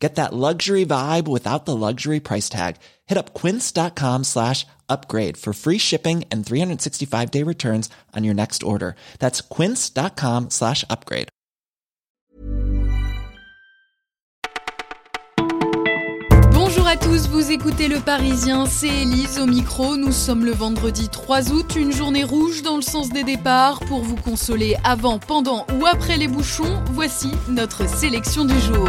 Get that luxury vibe without the luxury price tag. Hit up quince.com slash upgrade for free shipping and 365 day returns on your next order. That's quince.com slash upgrade. Bonjour à tous, vous écoutez Le Parisien, c'est Elise au micro. Nous sommes le vendredi 3 août, une journée rouge dans le sens des départs. Pour vous consoler avant, pendant ou après les bouchons, voici notre sélection du jour.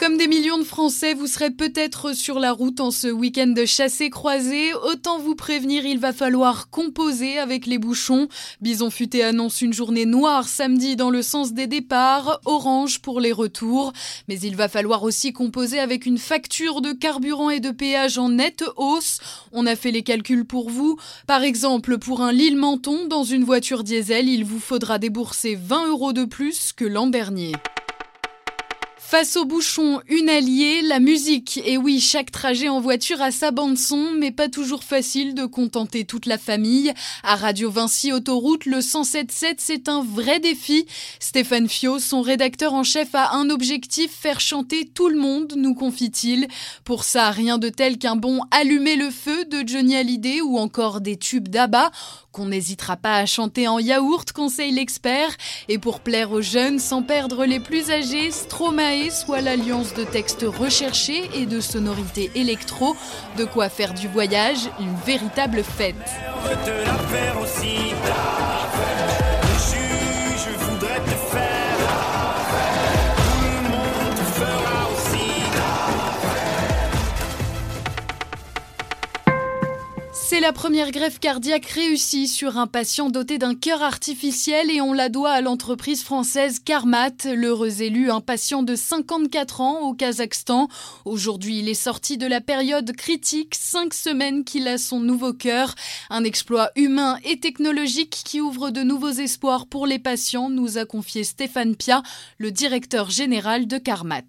Comme des millions de Français, vous serez peut-être sur la route en ce week-end de chassé-croisé. Autant vous prévenir, il va falloir composer avec les bouchons. Bison Futé annonce une journée noire samedi dans le sens des départs, orange pour les retours. Mais il va falloir aussi composer avec une facture de carburant et de péage en nette hausse. On a fait les calculs pour vous. Par exemple, pour un Lille-Menton dans une voiture diesel, il vous faudra débourser 20 euros de plus que l'an dernier. Face au bouchon, une alliée, la musique. Et oui, chaque trajet en voiture a sa bande son, mais pas toujours facile de contenter toute la famille. À Radio Vinci Autoroute, le 107.7, c'est un vrai défi. Stéphane Fio, son rédacteur en chef, a un objectif, faire chanter tout le monde, nous confie-t-il. Pour ça, rien de tel qu'un bon Allumer le feu de Johnny Hallyday ou encore des tubes d'Abba qu'on n'hésitera pas à chanter en yaourt, conseille l'expert. Et pour plaire aux jeunes, sans perdre les plus âgés, Stromae soit l'alliance de textes recherchés et de sonorités électro, de quoi faire du voyage une véritable fête. C'est la première greffe cardiaque réussie sur un patient doté d'un cœur artificiel et on la doit à l'entreprise française Carmat. L'heureux élu, un patient de 54 ans au Kazakhstan. Aujourd'hui, il est sorti de la période critique, cinq semaines qu'il a son nouveau cœur. Un exploit humain et technologique qui ouvre de nouveaux espoirs pour les patients, nous a confié Stéphane Pia, le directeur général de Carmat.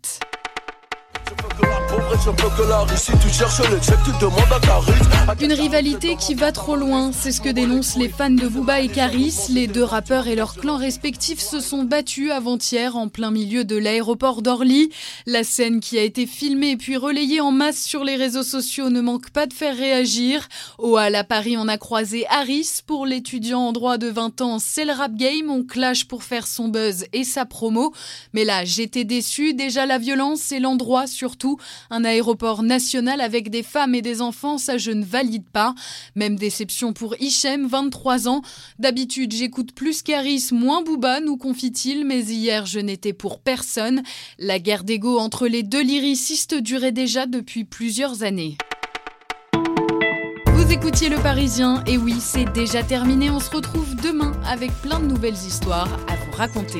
Une rivalité qui va trop loin, c'est ce que dénoncent les fans de Booba et Caris. Les deux rappeurs et leurs clans respectifs se sont battus avant-hier en plein milieu de l'aéroport d'Orly. La scène qui a été filmée puis relayée en masse sur les réseaux sociaux ne manque pas de faire réagir. Au Hall à Paris, on a croisé Harris. Pour l'étudiant en droit de 20 ans, c'est le rap game. On clash pour faire son buzz et sa promo. Mais là, j'étais déçu. Déjà, la violence et l'endroit surtout. Un aéroport national avec des femmes et des enfants, ça je ne valide pas. Même déception pour Hichem, 23 ans. D'habitude, j'écoute plus Caris, moins Booba, nous confie-t-il, mais hier je n'étais pour personne. La guerre d'ego entre les deux lyricistes durait déjà depuis plusieurs années. Vous écoutiez Le Parisien, et oui, c'est déjà terminé. On se retrouve demain avec plein de nouvelles histoires à vous raconter.